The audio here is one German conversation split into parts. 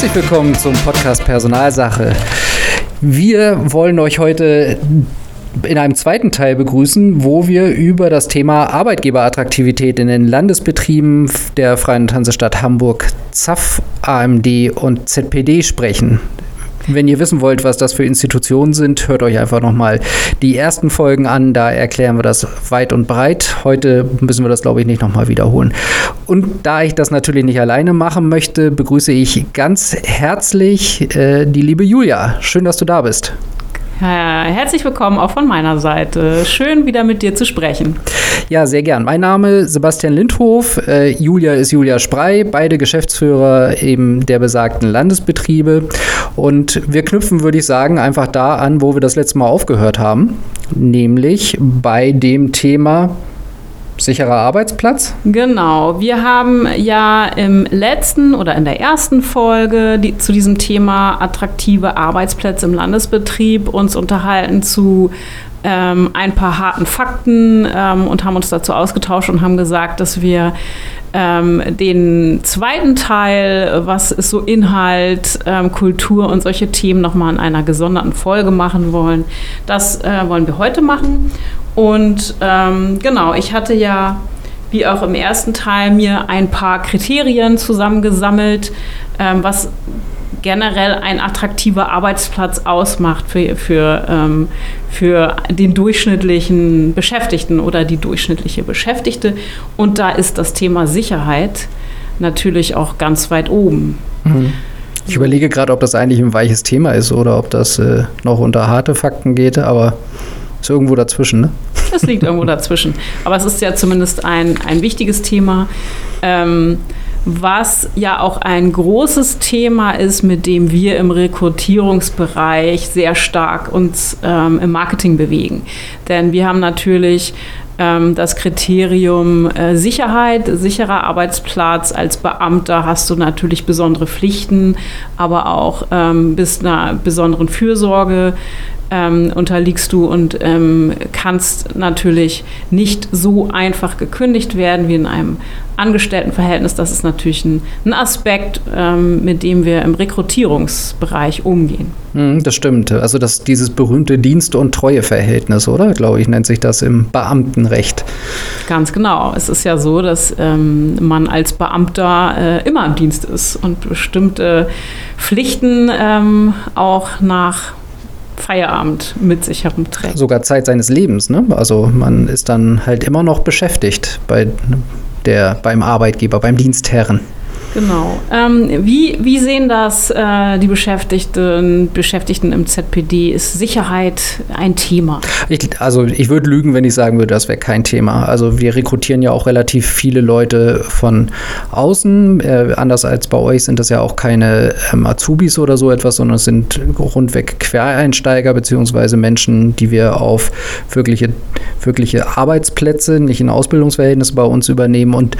Herzlich willkommen zum Podcast Personalsache. Wir wollen euch heute in einem zweiten Teil begrüßen, wo wir über das Thema Arbeitgeberattraktivität in den Landesbetrieben der Freien Hansestadt Hamburg, ZAF, AMD und ZPD sprechen. Wenn ihr wissen wollt, was das für Institutionen sind, hört euch einfach nochmal die ersten Folgen an. Da erklären wir das weit und breit. Heute müssen wir das, glaube ich, nicht nochmal wiederholen. Und da ich das natürlich nicht alleine machen möchte, begrüße ich ganz herzlich äh, die liebe Julia. Schön, dass du da bist. Herzlich willkommen auch von meiner Seite. Schön wieder mit dir zu sprechen. Ja, sehr gern. Mein Name ist Sebastian Lindhof. Äh, Julia ist Julia Sprey, beide Geschäftsführer eben der besagten Landesbetriebe. Und wir knüpfen, würde ich sagen, einfach da an, wo wir das letzte Mal aufgehört haben, nämlich bei dem Thema sicherer Arbeitsplatz? Genau. Wir haben ja im letzten oder in der ersten Folge die, zu diesem Thema attraktive Arbeitsplätze im Landesbetrieb uns unterhalten zu ähm, ein paar harten Fakten ähm, und haben uns dazu ausgetauscht und haben gesagt, dass wir ähm, den zweiten Teil, was ist so Inhalt, ähm, Kultur und solche Themen nochmal in einer gesonderten Folge machen wollen. Das äh, wollen wir heute machen. Und ähm, genau, ich hatte ja, wie auch im ersten Teil, mir ein paar Kriterien zusammengesammelt, ähm, was generell ein attraktiver Arbeitsplatz ausmacht für, für, ähm, für den durchschnittlichen Beschäftigten oder die durchschnittliche Beschäftigte. Und da ist das Thema Sicherheit natürlich auch ganz weit oben. Mhm. Ich überlege gerade, ob das eigentlich ein weiches Thema ist oder ob das äh, noch unter harte Fakten geht, aber ist irgendwo dazwischen, ne? Das liegt irgendwo dazwischen. Aber es ist ja zumindest ein, ein wichtiges Thema. Ähm, was ja auch ein großes Thema ist, mit dem wir im Rekrutierungsbereich sehr stark uns ähm, im Marketing bewegen. Denn wir haben natürlich ähm, das Kriterium äh, Sicherheit, sicherer Arbeitsplatz. Als Beamter hast du natürlich besondere Pflichten, aber auch ähm, bis einer besonderen Fürsorge ähm, unterliegst du und ähm, kannst natürlich nicht so einfach gekündigt werden wie in einem Angestelltenverhältnis. Das ist natürlich ein, ein Aspekt, ähm, mit dem wir im Rekrutierungsbereich umgehen. Hm, das stimmt. Also das, dieses berühmte Dienst- und Treueverhältnis, oder? Glaube ich, nennt sich das im Beamtenrecht. Ganz genau. Es ist ja so, dass ähm, man als Beamter äh, immer im Dienst ist und bestimmte Pflichten ähm, auch nach Feierabend mit sich herumträgt. Sogar Zeit seines Lebens, ne? Also man ist dann halt immer noch beschäftigt bei der, beim Arbeitgeber, beim Dienstherren. Genau. Ähm, wie, wie sehen das äh, die Beschäftigten, Beschäftigten im ZPD? Ist Sicherheit ein Thema? Ich, also ich würde lügen, wenn ich sagen würde, das wäre kein Thema. Also wir rekrutieren ja auch relativ viele Leute von außen. Äh, anders als bei euch sind das ja auch keine ähm, Azubis oder so etwas, sondern es sind rundweg Quereinsteiger beziehungsweise Menschen, die wir auf wirkliche, wirkliche Arbeitsplätze, nicht in Ausbildungsverhältnisse bei uns übernehmen. Und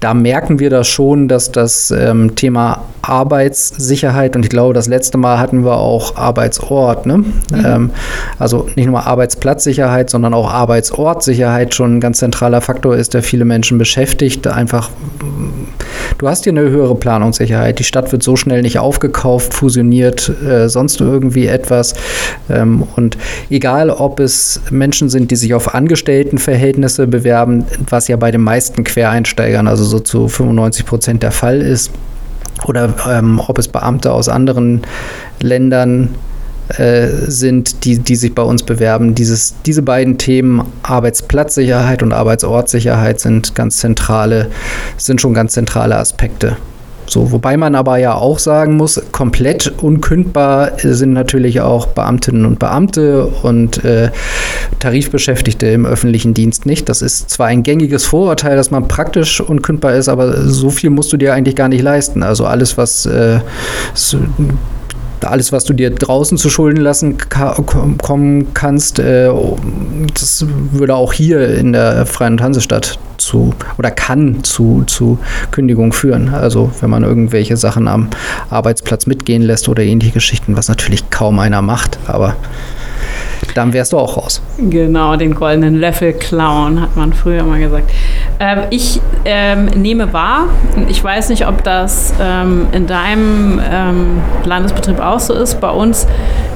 da merken wir das schon, dass das das ähm, Thema Arbeitssicherheit und ich glaube, das letzte Mal hatten wir auch Arbeitsort. Ne? Mhm. Ähm, also nicht nur Arbeitsplatzsicherheit, sondern auch Arbeitsortsicherheit schon ein ganz zentraler Faktor ist, der viele Menschen beschäftigt. Einfach, du hast hier eine höhere Planungssicherheit. Die Stadt wird so schnell nicht aufgekauft, fusioniert, äh, sonst irgendwie etwas. Ähm, und egal, ob es Menschen sind, die sich auf Angestelltenverhältnisse bewerben, was ja bei den meisten Quereinsteigern, also so zu 95 Prozent der Fall ist, oder ähm, ob es Beamte aus anderen Ländern äh, sind, die, die sich bei uns bewerben. Dieses, diese beiden Themen, Arbeitsplatzsicherheit und Arbeitsortsicherheit, sind ganz zentrale, sind schon ganz zentrale Aspekte. So, wobei man aber ja auch sagen muss, komplett unkündbar sind natürlich auch Beamtinnen und Beamte und äh, Tarifbeschäftigte im öffentlichen Dienst nicht. Das ist zwar ein gängiges Vorurteil, dass man praktisch unkündbar ist, aber so viel musst du dir eigentlich gar nicht leisten. Also alles, was äh, alles, was du dir draußen zu Schulden lassen kommen kannst, äh, das würde auch hier in der Freien Hansestadt zu oder kann zu, zu Kündigung führen. Also wenn man irgendwelche Sachen am Arbeitsplatz mitgehen lässt oder ähnliche Geschichten, was natürlich kaum einer macht, aber dann wärst du auch raus. Genau, den goldenen Löffel klauen, hat man früher mal gesagt. Ähm, ich ähm, nehme wahr, ich weiß nicht, ob das ähm, in deinem ähm, Landesbetrieb auch so ist. Bei uns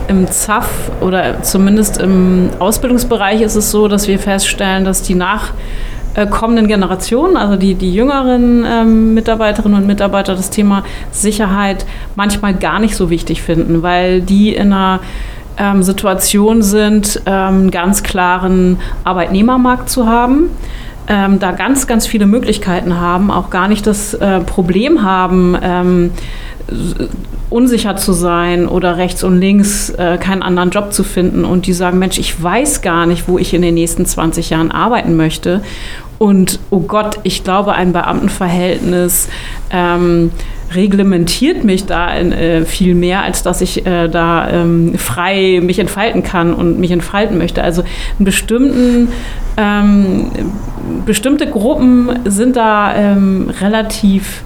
im ZAF oder zumindest im Ausbildungsbereich ist es so, dass wir feststellen, dass die nachkommenden Generationen, also die, die jüngeren ähm, Mitarbeiterinnen und Mitarbeiter, das Thema Sicherheit manchmal gar nicht so wichtig finden, weil die in einer ähm, Situation sind, ähm, ganz klaren Arbeitnehmermarkt zu haben ähm, da ganz, ganz viele Möglichkeiten haben, auch gar nicht das äh, Problem haben, ähm, unsicher zu sein oder rechts und links äh, keinen anderen Job zu finden und die sagen, Mensch, ich weiß gar nicht, wo ich in den nächsten 20 Jahren arbeiten möchte. Und oh Gott, ich glaube, ein Beamtenverhältnis ähm, reglementiert mich da in, äh, viel mehr, als dass ich äh, da ähm, frei mich entfalten kann und mich entfalten möchte. Also in bestimmten ähm, bestimmte Gruppen sind da ähm, relativ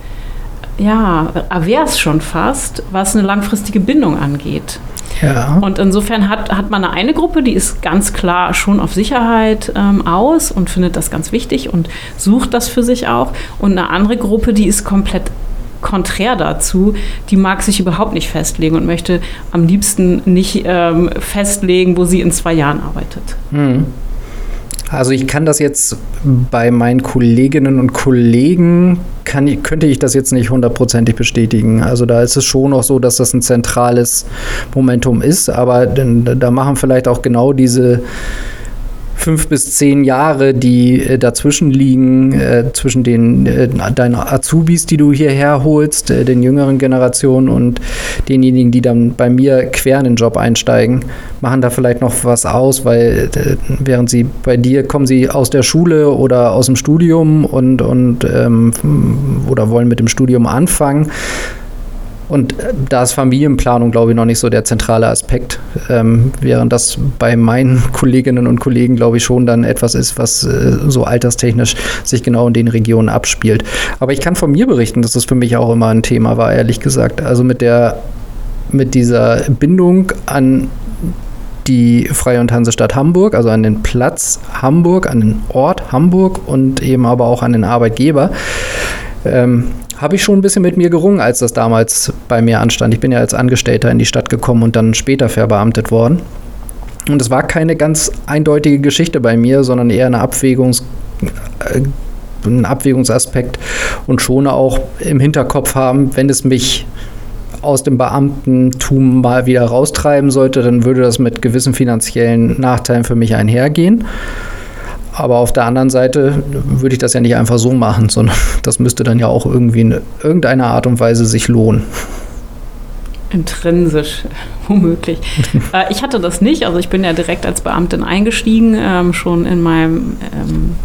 ja, avers schon fast, was eine langfristige Bindung angeht. Ja. Und insofern hat, hat man eine Gruppe, die ist ganz klar schon auf Sicherheit ähm, aus und findet das ganz wichtig und sucht das für sich auch. Und eine andere Gruppe, die ist komplett konträr dazu, die mag sich überhaupt nicht festlegen und möchte am liebsten nicht ähm, festlegen, wo sie in zwei Jahren arbeitet. Mhm. Also ich kann das jetzt bei meinen Kolleginnen und Kollegen, kann, könnte ich das jetzt nicht hundertprozentig bestätigen. Also da ist es schon auch so, dass das ein zentrales Momentum ist, aber da machen vielleicht auch genau diese fünf bis zehn Jahre, die äh, dazwischen liegen, äh, zwischen den äh, deinen Azubis, die du hierher holst, äh, den jüngeren Generationen und denjenigen, die dann bei mir quer in den Job einsteigen, machen da vielleicht noch was aus, weil äh, während sie bei dir kommen sie aus der Schule oder aus dem Studium und, und ähm, oder wollen mit dem Studium anfangen und äh, da ist Familienplanung, glaube ich, noch nicht so der zentrale Aspekt, ähm, während das bei meinen Kolleginnen und Kollegen, glaube ich, schon dann etwas ist, was äh, so alterstechnisch sich genau in den Regionen abspielt. Aber ich kann von mir berichten, dass das für mich auch immer ein Thema war, ehrlich gesagt. Also mit der, mit dieser Bindung an die Freie und Hansestadt Hamburg, also an den Platz Hamburg, an den Ort Hamburg und eben aber auch an den Arbeitgeber. Ähm, habe ich schon ein bisschen mit mir gerungen, als das damals bei mir anstand. Ich bin ja als Angestellter in die Stadt gekommen und dann später verbeamtet worden. Und es war keine ganz eindeutige Geschichte bei mir, sondern eher eine Abwägungs, äh, ein Abwägungsaspekt und schon auch im Hinterkopf haben, wenn es mich aus dem Beamtentum mal wieder raustreiben sollte, dann würde das mit gewissen finanziellen Nachteilen für mich einhergehen. Aber auf der anderen Seite würde ich das ja nicht einfach so machen, sondern das müsste dann ja auch irgendwie in irgendeiner Art und Weise sich lohnen. Intrinsisch, womöglich. äh, ich hatte das nicht, also ich bin ja direkt als Beamtin eingestiegen, ähm, schon in meinem, ähm,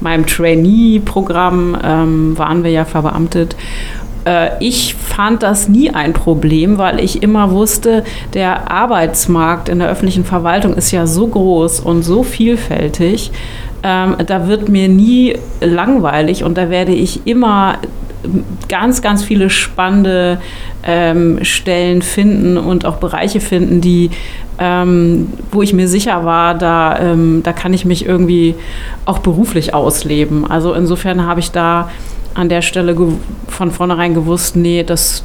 meinem Trainee-Programm ähm, waren wir ja verbeamtet äh, ich fand das nie ein Problem, weil ich immer wusste, der Arbeitsmarkt in der öffentlichen Verwaltung ist ja so groß und so vielfältig. Ähm, da wird mir nie langweilig und da werde ich immer ganz, ganz viele spannende ähm, Stellen finden und auch Bereiche finden, die, ähm, wo ich mir sicher war, da, ähm, da kann ich mich irgendwie auch beruflich ausleben. Also insofern habe ich da an der Stelle von vornherein gewusst, nee, das,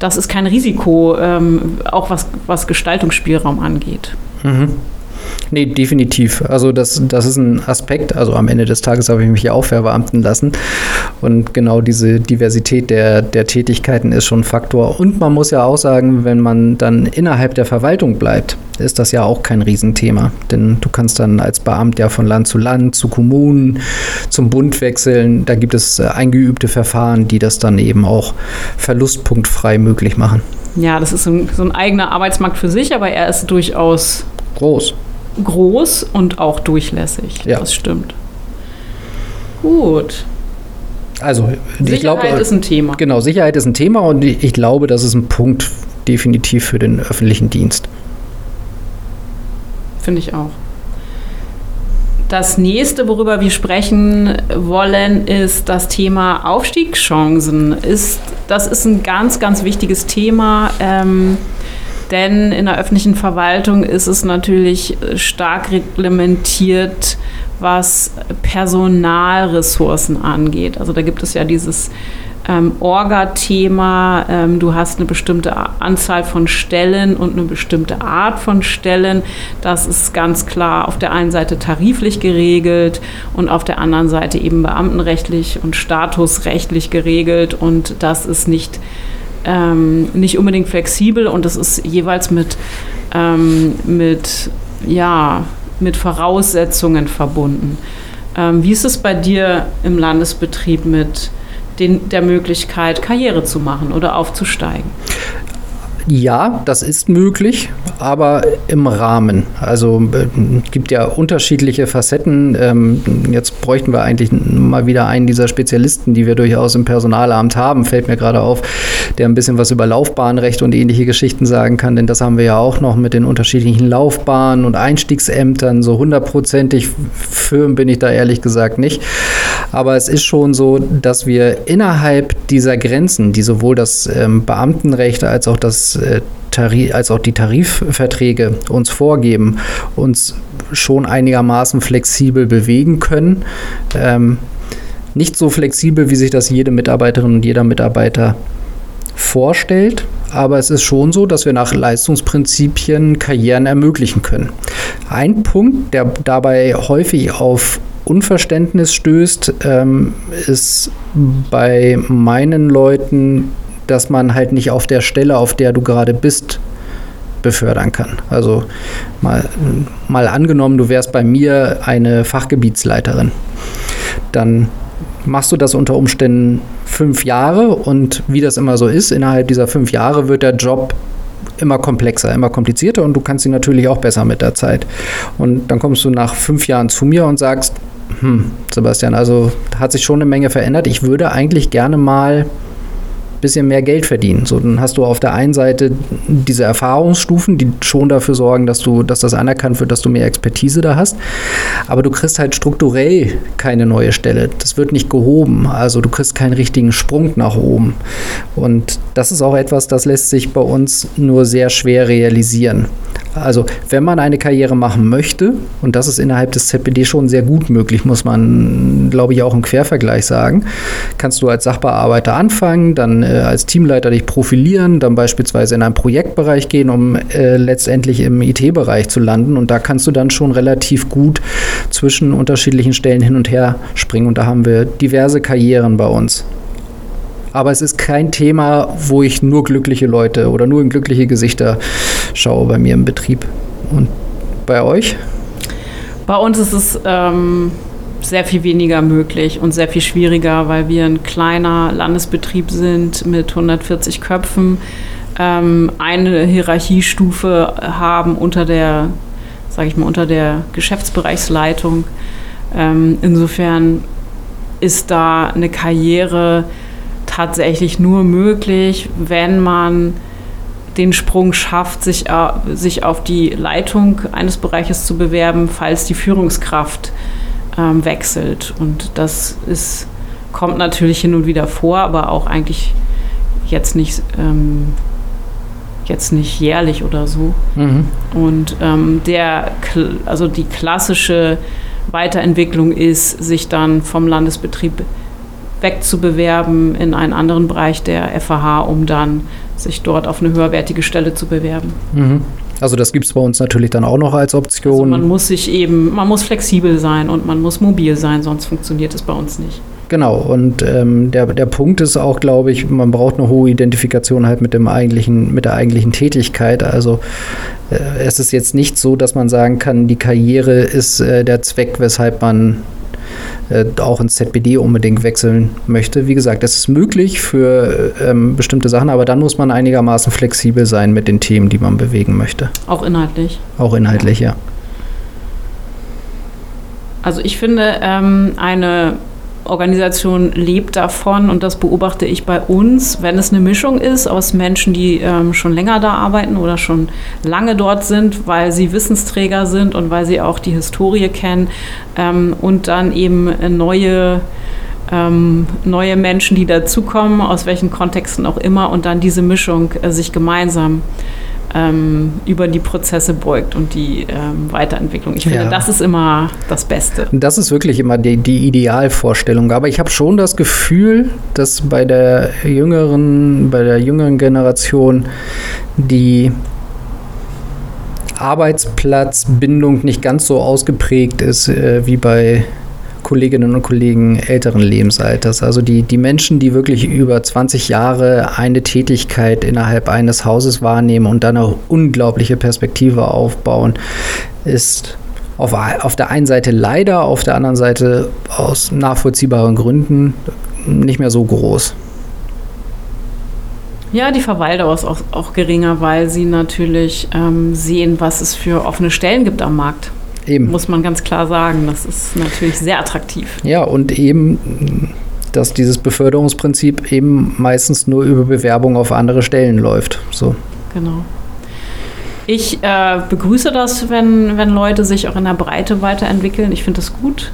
das ist kein Risiko, ähm, auch was, was Gestaltungsspielraum angeht. Mhm. Nee, definitiv. Also das, das ist ein Aspekt. Also am Ende des Tages habe ich mich ja auch verbeamten lassen. Und genau diese Diversität der, der Tätigkeiten ist schon ein Faktor. Und man muss ja auch sagen, wenn man dann innerhalb der Verwaltung bleibt, ist das ja auch kein Riesenthema. Denn du kannst dann als Beamt ja von Land zu Land, zu Kommunen, zum Bund wechseln. Da gibt es äh, eingeübte Verfahren, die das dann eben auch verlustpunktfrei möglich machen. Ja, das ist so ein, so ein eigener Arbeitsmarkt für sich, aber er ist durchaus groß groß und auch durchlässig. Ja. Das stimmt. Gut. Also, Sicherheit ich glaube, ist ein Thema. Genau, Sicherheit ist ein Thema und ich glaube, das ist ein Punkt definitiv für den öffentlichen Dienst. Finde ich auch. Das nächste, worüber wir sprechen wollen, ist das Thema Aufstiegschancen. Ist, das ist ein ganz, ganz wichtiges Thema. Ähm, denn in der öffentlichen Verwaltung ist es natürlich stark reglementiert, was Personalressourcen angeht. Also da gibt es ja dieses ähm, Orga-Thema. Ähm, du hast eine bestimmte Anzahl von Stellen und eine bestimmte Art von Stellen. Das ist ganz klar auf der einen Seite tariflich geregelt und auf der anderen Seite eben beamtenrechtlich und statusrechtlich geregelt. Und das ist nicht, ähm, nicht unbedingt flexibel und das ist jeweils mit, ähm, mit, ja, mit Voraussetzungen verbunden. Ähm, wie ist es bei dir im Landesbetrieb mit den, der Möglichkeit, Karriere zu machen oder aufzusteigen? Ja, das ist möglich, aber im Rahmen. Also es äh, gibt ja unterschiedliche Facetten. Ähm, jetzt bräuchten wir eigentlich mal wieder einen dieser Spezialisten, die wir durchaus im Personalamt haben, fällt mir gerade auf, der ein bisschen was über Laufbahnrecht und ähnliche Geschichten sagen kann, denn das haben wir ja auch noch mit den unterschiedlichen Laufbahnen und Einstiegsämtern. So hundertprozentig firm bin ich da ehrlich gesagt nicht. Aber es ist schon so, dass wir innerhalb dieser Grenzen, die sowohl das ähm, Beamtenrecht als auch das äh, Tarif, als auch die Tarifverträge uns vorgeben, uns schon einigermaßen flexibel bewegen können. Ähm, nicht so flexibel, wie sich das jede Mitarbeiterin und jeder Mitarbeiter vorstellt, aber es ist schon so, dass wir nach Leistungsprinzipien Karrieren ermöglichen können. Ein Punkt, der dabei häufig auf Unverständnis stößt, ähm, ist bei meinen Leuten dass man halt nicht auf der Stelle, auf der du gerade bist, befördern kann. Also mal, mal angenommen, du wärst bei mir eine Fachgebietsleiterin. Dann machst du das unter Umständen fünf Jahre und wie das immer so ist, innerhalb dieser fünf Jahre wird der Job immer komplexer, immer komplizierter und du kannst ihn natürlich auch besser mit der Zeit. Und dann kommst du nach fünf Jahren zu mir und sagst, hm, Sebastian, also hat sich schon eine Menge verändert. Ich würde eigentlich gerne mal bisschen mehr Geld verdienen. So, dann hast du auf der einen Seite diese Erfahrungsstufen, die schon dafür sorgen, dass du, dass das anerkannt wird, dass du mehr Expertise da hast. Aber du kriegst halt strukturell keine neue Stelle. Das wird nicht gehoben. Also du kriegst keinen richtigen Sprung nach oben. Und das ist auch etwas, das lässt sich bei uns nur sehr schwer realisieren. Also wenn man eine Karriere machen möchte, und das ist innerhalb des ZPD schon sehr gut möglich, muss man, glaube ich, auch im Quervergleich sagen, kannst du als Sachbearbeiter anfangen, dann äh, als Teamleiter dich profilieren, dann beispielsweise in einen Projektbereich gehen, um äh, letztendlich im IT-Bereich zu landen. Und da kannst du dann schon relativ gut zwischen unterschiedlichen Stellen hin und her springen. Und da haben wir diverse Karrieren bei uns. Aber es ist kein Thema, wo ich nur glückliche Leute oder nur in glückliche Gesichter schaue bei mir im Betrieb. Und bei euch? Bei uns ist es ähm, sehr viel weniger möglich und sehr viel schwieriger, weil wir ein kleiner Landesbetrieb sind mit 140 Köpfen, ähm, eine Hierarchiestufe haben unter der, sage ich mal, unter der Geschäftsbereichsleitung. Ähm, insofern ist da eine Karriere tatsächlich nur möglich, wenn man den Sprung schafft, sich, äh, sich auf die Leitung eines Bereiches zu bewerben, falls die Führungskraft ähm, wechselt. Und das ist, kommt natürlich hin und wieder vor, aber auch eigentlich jetzt nicht, ähm, jetzt nicht jährlich oder so. Mhm. Und ähm, der, also die klassische Weiterentwicklung ist, sich dann vom Landesbetrieb wegzubewerben in einen anderen Bereich der FAH, um dann sich dort auf eine höherwertige Stelle zu bewerben. Mhm. Also das gibt es bei uns natürlich dann auch noch als Option. Also man muss sich eben, man muss flexibel sein und man muss mobil sein, sonst funktioniert es bei uns nicht. Genau, und ähm, der, der Punkt ist auch, glaube ich, man braucht eine hohe Identifikation halt mit dem eigentlichen, mit der eigentlichen Tätigkeit. Also äh, es ist jetzt nicht so, dass man sagen kann, die Karriere ist äh, der Zweck, weshalb man äh, auch ins ZBD unbedingt wechseln möchte. Wie gesagt, es ist möglich für ähm, bestimmte Sachen, aber dann muss man einigermaßen flexibel sein mit den Themen, die man bewegen möchte. Auch inhaltlich. Auch inhaltlich, ja. ja. Also ich finde, ähm, eine Organisation lebt davon und das beobachte ich bei uns, wenn es eine Mischung ist aus Menschen, die ähm, schon länger da arbeiten oder schon lange dort sind, weil sie Wissensträger sind und weil sie auch die Historie kennen ähm, und dann eben neue ähm, neue Menschen, die dazukommen, aus welchen Kontexten auch immer, und dann diese Mischung äh, sich gemeinsam über die Prozesse beugt und die ähm, Weiterentwicklung. Ich finde, ja. das ist immer das Beste. Das ist wirklich immer die, die Idealvorstellung. Aber ich habe schon das Gefühl, dass bei der jüngeren, bei der jüngeren Generation die Arbeitsplatzbindung nicht ganz so ausgeprägt ist äh, wie bei Kolleginnen und Kollegen älteren Lebensalters. Also die, die Menschen, die wirklich über 20 Jahre eine Tätigkeit innerhalb eines Hauses wahrnehmen und dann eine unglaubliche Perspektive aufbauen, ist auf, auf der einen Seite leider, auf der anderen Seite aus nachvollziehbaren Gründen nicht mehr so groß. Ja, die Verweildauer ist auch, auch geringer, weil sie natürlich ähm, sehen, was es für offene Stellen gibt am Markt. Eben. Muss man ganz klar sagen. Das ist natürlich sehr attraktiv. Ja, und eben, dass dieses Beförderungsprinzip eben meistens nur über Bewerbung auf andere Stellen läuft. So. Genau. Ich äh, begrüße das, wenn, wenn Leute sich auch in der Breite weiterentwickeln. Ich finde das gut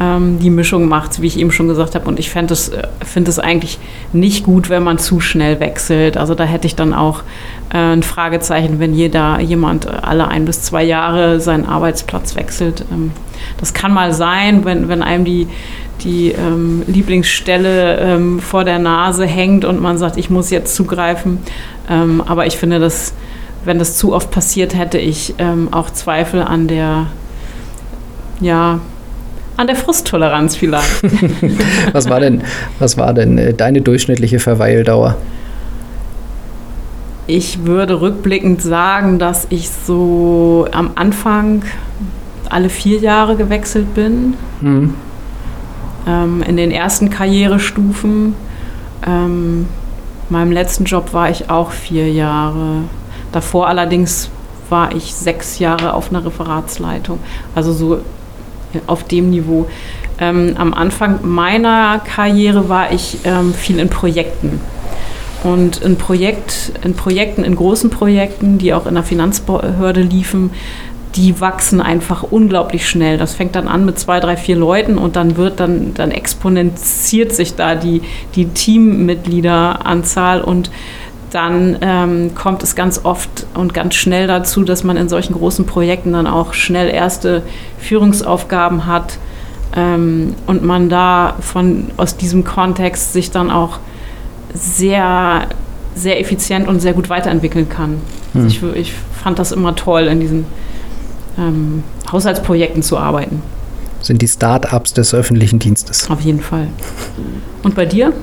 ähm, die Mischung macht, wie ich eben schon gesagt habe. Und ich finde es äh, find eigentlich nicht gut, wenn man zu schnell wechselt. Also da hätte ich dann auch äh, ein Fragezeichen, wenn jeder jemand alle ein bis zwei Jahre seinen Arbeitsplatz wechselt. Ähm, das kann mal sein, wenn, wenn einem die, die ähm, Lieblingsstelle ähm, vor der Nase hängt und man sagt, ich muss jetzt zugreifen. Ähm, aber ich finde, dass wenn das zu oft passiert, hätte ich ähm, auch Zweifel an der ja, an der Frusttoleranz vielleicht. was war denn, was war denn äh, deine durchschnittliche Verweildauer? Ich würde rückblickend sagen, dass ich so am Anfang alle vier Jahre gewechselt bin. Mhm. Ähm, in den ersten Karrierestufen. Ähm, meinem letzten Job war ich auch vier Jahre. Davor allerdings war ich sechs Jahre auf einer Referatsleitung. Also so auf dem Niveau. Ähm, am Anfang meiner Karriere war ich ähm, viel in Projekten. Und in, Projekt, in Projekten, in großen Projekten, die auch in der Finanzbehörde liefen, die wachsen einfach unglaublich schnell. Das fängt dann an mit zwei, drei, vier Leuten und dann wird dann, dann exponentiert sich da die, die Teammitgliederanzahl und dann ähm, kommt es ganz oft und ganz schnell dazu, dass man in solchen großen Projekten dann auch schnell erste Führungsaufgaben hat ähm, und man da von, aus diesem Kontext sich dann auch sehr, sehr effizient und sehr gut weiterentwickeln kann. Hm. Also ich, ich, fand das immer toll, in diesen ähm, Haushaltsprojekten zu arbeiten. Sind die Start-ups des öffentlichen Dienstes. Auf jeden Fall. Und bei dir?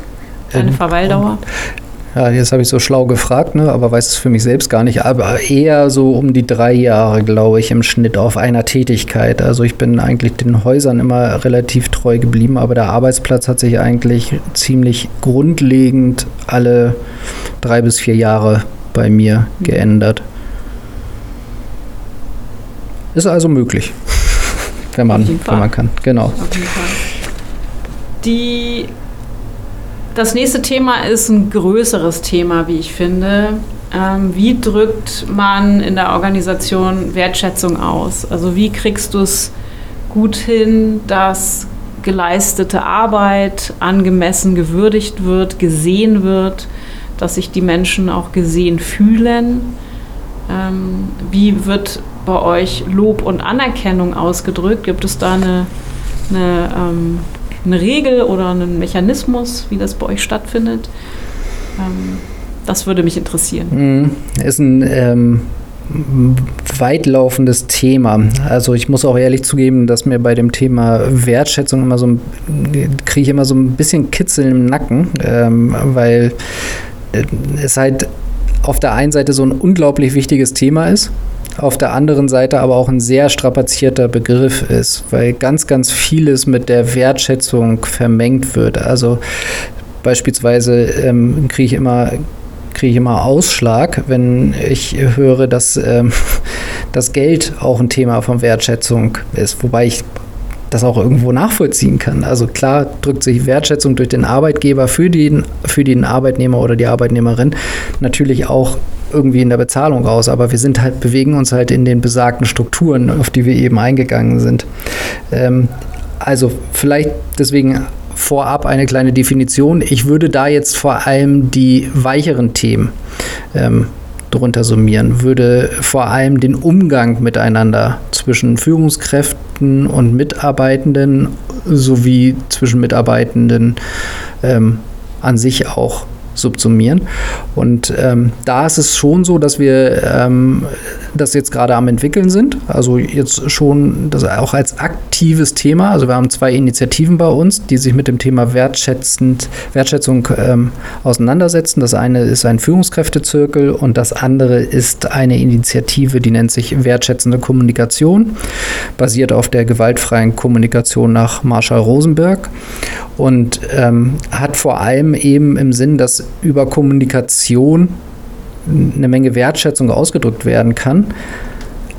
Deine ähm, Verweildauer? Ja, jetzt habe ich so schlau gefragt, ne, aber weiß es für mich selbst gar nicht. Aber eher so um die drei Jahre, glaube ich, im Schnitt auf einer Tätigkeit. Also ich bin eigentlich den Häusern immer relativ treu geblieben, aber der Arbeitsplatz hat sich eigentlich ziemlich grundlegend alle drei bis vier Jahre bei mir geändert. Ist also möglich, wenn man, wenn man kann. Genau. Die das nächste Thema ist ein größeres Thema, wie ich finde. Ähm, wie drückt man in der Organisation Wertschätzung aus? Also wie kriegst du es gut hin, dass geleistete Arbeit angemessen gewürdigt wird, gesehen wird, dass sich die Menschen auch gesehen fühlen? Ähm, wie wird bei euch Lob und Anerkennung ausgedrückt? Gibt es da eine, eine ähm, eine Regel oder einen Mechanismus, wie das bei euch stattfindet? Ähm, das würde mich interessieren. Mhm. Ist ein ähm, weitlaufendes Thema. Also ich muss auch ehrlich zugeben, dass mir bei dem Thema Wertschätzung immer so kriege ich immer so ein bisschen Kitzel im Nacken, ähm, weil äh, es halt auf der einen Seite so ein unglaublich wichtiges Thema ist auf der anderen Seite aber auch ein sehr strapazierter Begriff ist, weil ganz, ganz vieles mit der Wertschätzung vermengt wird. Also beispielsweise ähm, kriege ich immer kriege ich immer Ausschlag, wenn ich höre, dass ähm, das Geld auch ein Thema von Wertschätzung ist, wobei ich das auch irgendwo nachvollziehen kann. Also klar drückt sich Wertschätzung durch den Arbeitgeber für den, für den Arbeitnehmer oder die Arbeitnehmerin natürlich auch irgendwie in der Bezahlung raus, aber wir sind halt, bewegen uns halt in den besagten Strukturen, auf die wir eben eingegangen sind. Ähm, also vielleicht deswegen vorab eine kleine Definition. Ich würde da jetzt vor allem die weicheren Themen ähm, drunter summieren, würde vor allem den Umgang miteinander zwischen Führungskräften und Mitarbeitenden sowie zwischen Mitarbeitenden ähm, an sich auch subsumieren. Und ähm, da ist es schon so, dass wir ähm, das jetzt gerade am entwickeln sind. Also jetzt schon das auch als aktives Thema. Also wir haben zwei Initiativen bei uns, die sich mit dem Thema wertschätzend, Wertschätzung ähm, auseinandersetzen. Das eine ist ein Führungskräftezirkel und das andere ist eine Initiative, die nennt sich Wertschätzende Kommunikation, basiert auf der gewaltfreien Kommunikation nach Marshall Rosenberg und ähm, hat vor allem eben im Sinn, dass über Kommunikation eine Menge Wertschätzung ausgedrückt werden kann,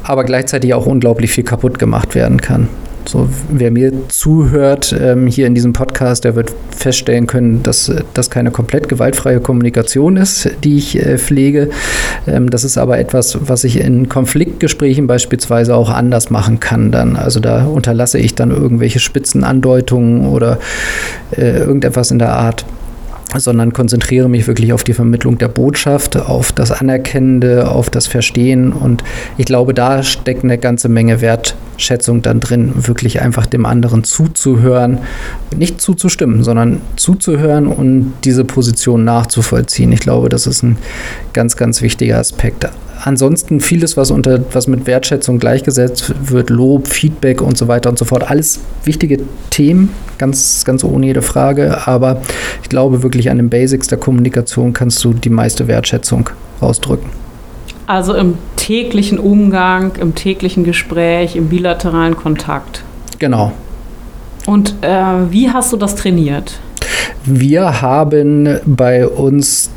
aber gleichzeitig auch unglaublich viel kaputt gemacht werden kann. So, wer mir zuhört ähm, hier in diesem Podcast, der wird feststellen können, dass das keine komplett gewaltfreie Kommunikation ist, die ich äh, pflege. Ähm, das ist aber etwas, was ich in Konfliktgesprächen beispielsweise auch anders machen kann. Dann. Also da unterlasse ich dann irgendwelche Spitzenandeutungen oder äh, irgendetwas in der Art sondern konzentriere mich wirklich auf die Vermittlung der Botschaft, auf das Anerkennende, auf das Verstehen. Und ich glaube, da steckt eine ganze Menge Wertschätzung dann drin, wirklich einfach dem anderen zuzuhören, nicht zuzustimmen, sondern zuzuhören und diese Position nachzuvollziehen. Ich glaube, das ist ein ganz, ganz wichtiger Aspekt ansonsten vieles, was unter was mit Wertschätzung gleichgesetzt wird, Lob, Feedback und so weiter und so fort, alles wichtige Themen, ganz, ganz ohne jede Frage. Aber ich glaube wirklich an den Basics der Kommunikation kannst du die meiste Wertschätzung ausdrücken. Also im täglichen Umgang, im täglichen Gespräch, im bilateralen Kontakt. Genau. Und äh, wie hast du das trainiert? Wir haben bei uns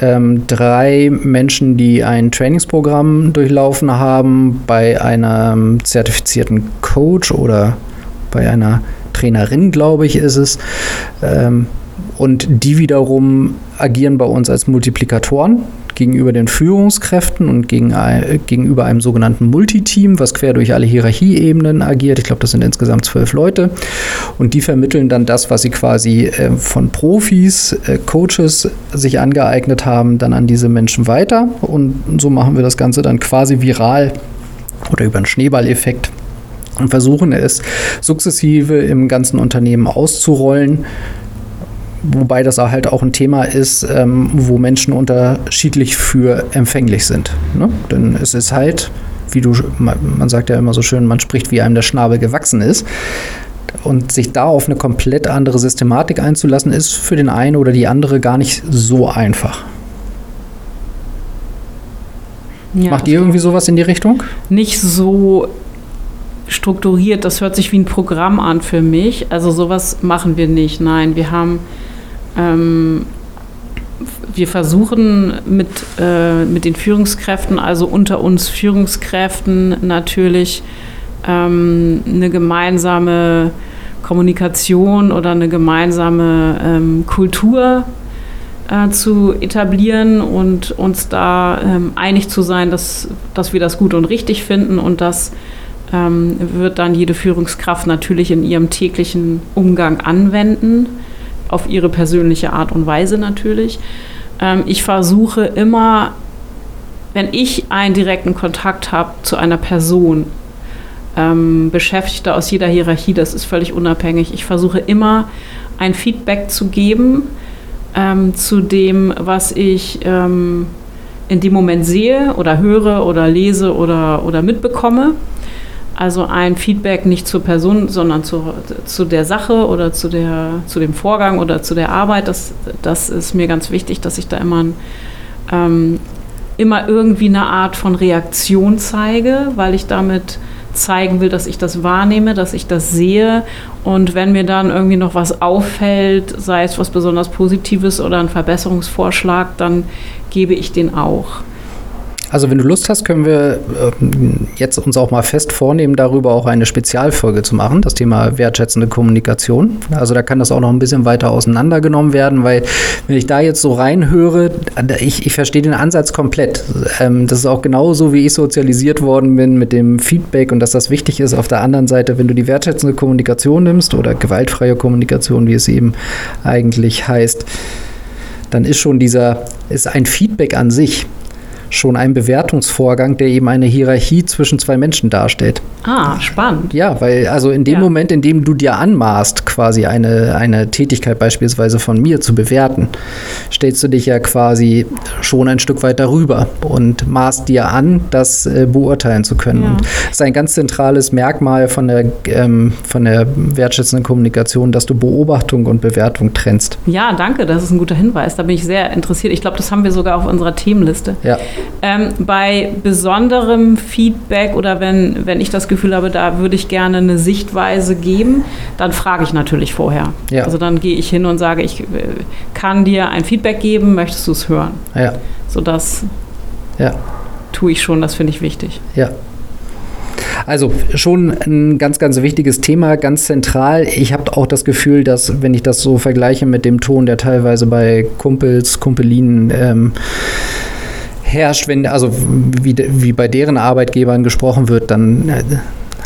ähm, drei Menschen, die ein Trainingsprogramm durchlaufen haben, bei einem zertifizierten Coach oder bei einer Trainerin, glaube ich, ist es. Ähm, und die wiederum agieren bei uns als Multiplikatoren gegenüber den Führungskräften und gegen, äh, gegenüber einem sogenannten Multiteam, was quer durch alle Hierarchieebenen agiert. Ich glaube, das sind insgesamt zwölf Leute. Und die vermitteln dann das, was sie quasi äh, von Profis, äh, Coaches sich angeeignet haben, dann an diese Menschen weiter. Und so machen wir das Ganze dann quasi viral oder über einen Schneeballeffekt und versuchen es sukzessive im ganzen Unternehmen auszurollen wobei das halt auch ein Thema ist, ähm, wo Menschen unterschiedlich für empfänglich sind. Ne? Denn es ist halt, wie du, man sagt ja immer so schön, man spricht, wie einem der Schnabel gewachsen ist. Und sich da auf eine komplett andere Systematik einzulassen, ist für den einen oder die andere gar nicht so einfach. Ja, Macht ihr irgendwie sowas in die Richtung? Nicht so strukturiert, das hört sich wie ein Programm an für mich. Also sowas machen wir nicht. Nein, wir haben ähm, wir versuchen mit, äh, mit den Führungskräften, also unter uns Führungskräften natürlich ähm, eine gemeinsame Kommunikation oder eine gemeinsame ähm, Kultur äh, zu etablieren und uns da ähm, einig zu sein, dass, dass wir das gut und richtig finden und das ähm, wird dann jede Führungskraft natürlich in ihrem täglichen Umgang anwenden auf ihre persönliche Art und Weise natürlich. Ähm, ich versuche immer, wenn ich einen direkten Kontakt habe zu einer Person, ähm, Beschäftigte aus jeder Hierarchie, das ist völlig unabhängig. Ich versuche immer ein Feedback zu geben ähm, zu dem, was ich ähm, in dem Moment sehe oder höre oder lese oder, oder mitbekomme. Also ein Feedback nicht zur Person, sondern zu, zu der Sache oder zu, der, zu dem Vorgang oder zu der Arbeit. Das, das ist mir ganz wichtig, dass ich da immer, ähm, immer irgendwie eine Art von Reaktion zeige, weil ich damit zeigen will, dass ich das wahrnehme, dass ich das sehe. Und wenn mir dann irgendwie noch was auffällt, sei es was besonders Positives oder ein Verbesserungsvorschlag, dann gebe ich den auch. Also wenn du Lust hast, können wir ähm, jetzt uns auch mal fest vornehmen, darüber auch eine Spezialfolge zu machen, das Thema wertschätzende Kommunikation. Also da kann das auch noch ein bisschen weiter auseinandergenommen werden, weil wenn ich da jetzt so reinhöre, ich, ich verstehe den Ansatz komplett. Ähm, das ist auch genauso, wie ich sozialisiert worden bin mit dem Feedback und dass das wichtig ist. Auf der anderen Seite, wenn du die wertschätzende Kommunikation nimmst oder gewaltfreie Kommunikation, wie es eben eigentlich heißt, dann ist schon dieser, ist ein Feedback an sich schon ein Bewertungsvorgang, der eben eine Hierarchie zwischen zwei Menschen darstellt. Ah, spannend. Ja, weil also in dem ja. Moment, in dem du dir anmaßt, quasi eine, eine Tätigkeit beispielsweise von mir zu bewerten, stellst du dich ja quasi schon ein Stück weit darüber und maßt dir an, das äh, beurteilen zu können. Ja. Und das ist ein ganz zentrales Merkmal von der, ähm, von der wertschätzenden Kommunikation, dass du Beobachtung und Bewertung trennst. Ja, danke, das ist ein guter Hinweis. Da bin ich sehr interessiert. Ich glaube, das haben wir sogar auf unserer Themenliste. Ja. Ähm, bei besonderem Feedback oder wenn, wenn ich das Gefühl habe, da würde ich gerne eine Sichtweise geben, dann frage ich natürlich vorher. Ja. Also dann gehe ich hin und sage, ich äh, kann dir ein Feedback geben, möchtest du es hören? Ja. Sodass ja. tue ich schon, das finde ich wichtig. Ja. Also schon ein ganz, ganz wichtiges Thema, ganz zentral. Ich habe auch das Gefühl, dass, wenn ich das so vergleiche mit dem Ton, der teilweise bei Kumpels, Kumpelinen ähm, herrscht, wenn, also wie, wie bei deren Arbeitgebern gesprochen wird, dann äh,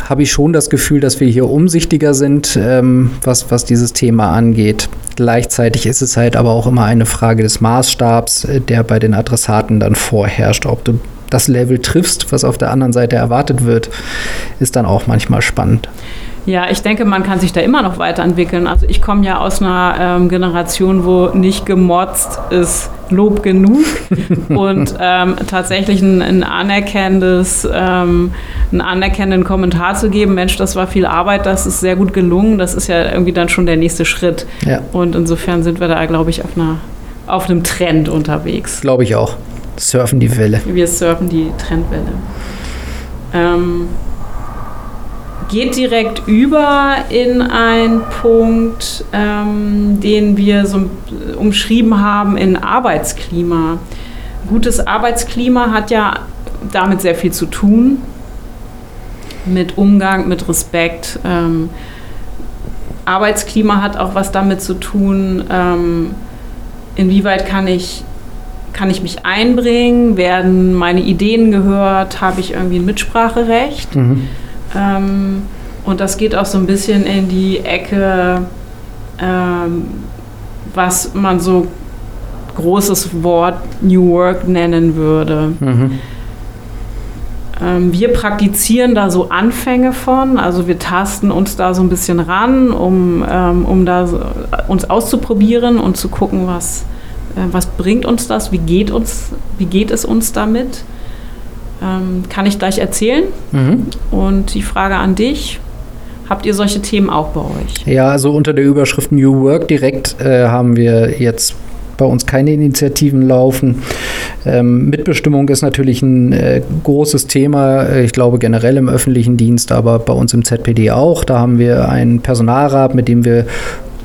habe ich schon das Gefühl, dass wir hier umsichtiger sind, ähm, was, was dieses Thema angeht. Gleichzeitig ist es halt aber auch immer eine Frage des Maßstabs, äh, der bei den Adressaten dann vorherrscht. Ob du das Level triffst, was auf der anderen Seite erwartet wird, ist dann auch manchmal spannend. Ja, ich denke, man kann sich da immer noch weiterentwickeln. Also ich komme ja aus einer ähm, Generation, wo nicht gemotzt ist Lob genug und ähm, tatsächlich ein, ein anerkennendes, ähm, einen anerkennenden Kommentar zu geben, Mensch, das war viel Arbeit, das ist sehr gut gelungen, das ist ja irgendwie dann schon der nächste Schritt. Ja. Und insofern sind wir da, glaube ich, auf, einer, auf einem Trend unterwegs. Glaube ich auch surfen die Welle. Wir surfen die Trendwelle. Ähm, geht direkt über in einen Punkt, ähm, den wir so umschrieben haben in Arbeitsklima. Gutes Arbeitsklima hat ja damit sehr viel zu tun, mit Umgang, mit Respekt. Ähm, Arbeitsklima hat auch was damit zu tun, ähm, inwieweit kann ich kann ich mich einbringen? Werden meine Ideen gehört? Habe ich irgendwie ein Mitspracherecht? Mhm. Ähm, und das geht auch so ein bisschen in die Ecke, ähm, was man so großes Wort New Work nennen würde. Mhm. Ähm, wir praktizieren da so Anfänge von, also wir tasten uns da so ein bisschen ran, um, ähm, um da so, uns auszuprobieren und zu gucken, was, äh, was bringt uns das? Wie geht, uns, wie geht es uns damit? Ähm, kann ich gleich erzählen. Mhm. Und die Frage an dich, Habt ihr solche Themen auch bei euch? Ja, also unter der Überschrift New Work direkt äh, haben wir jetzt bei uns keine Initiativen laufen. Ähm, Mitbestimmung ist natürlich ein äh, großes Thema, äh, ich glaube generell im öffentlichen Dienst, aber bei uns im ZPD auch. Da haben wir einen Personalrat, mit dem wir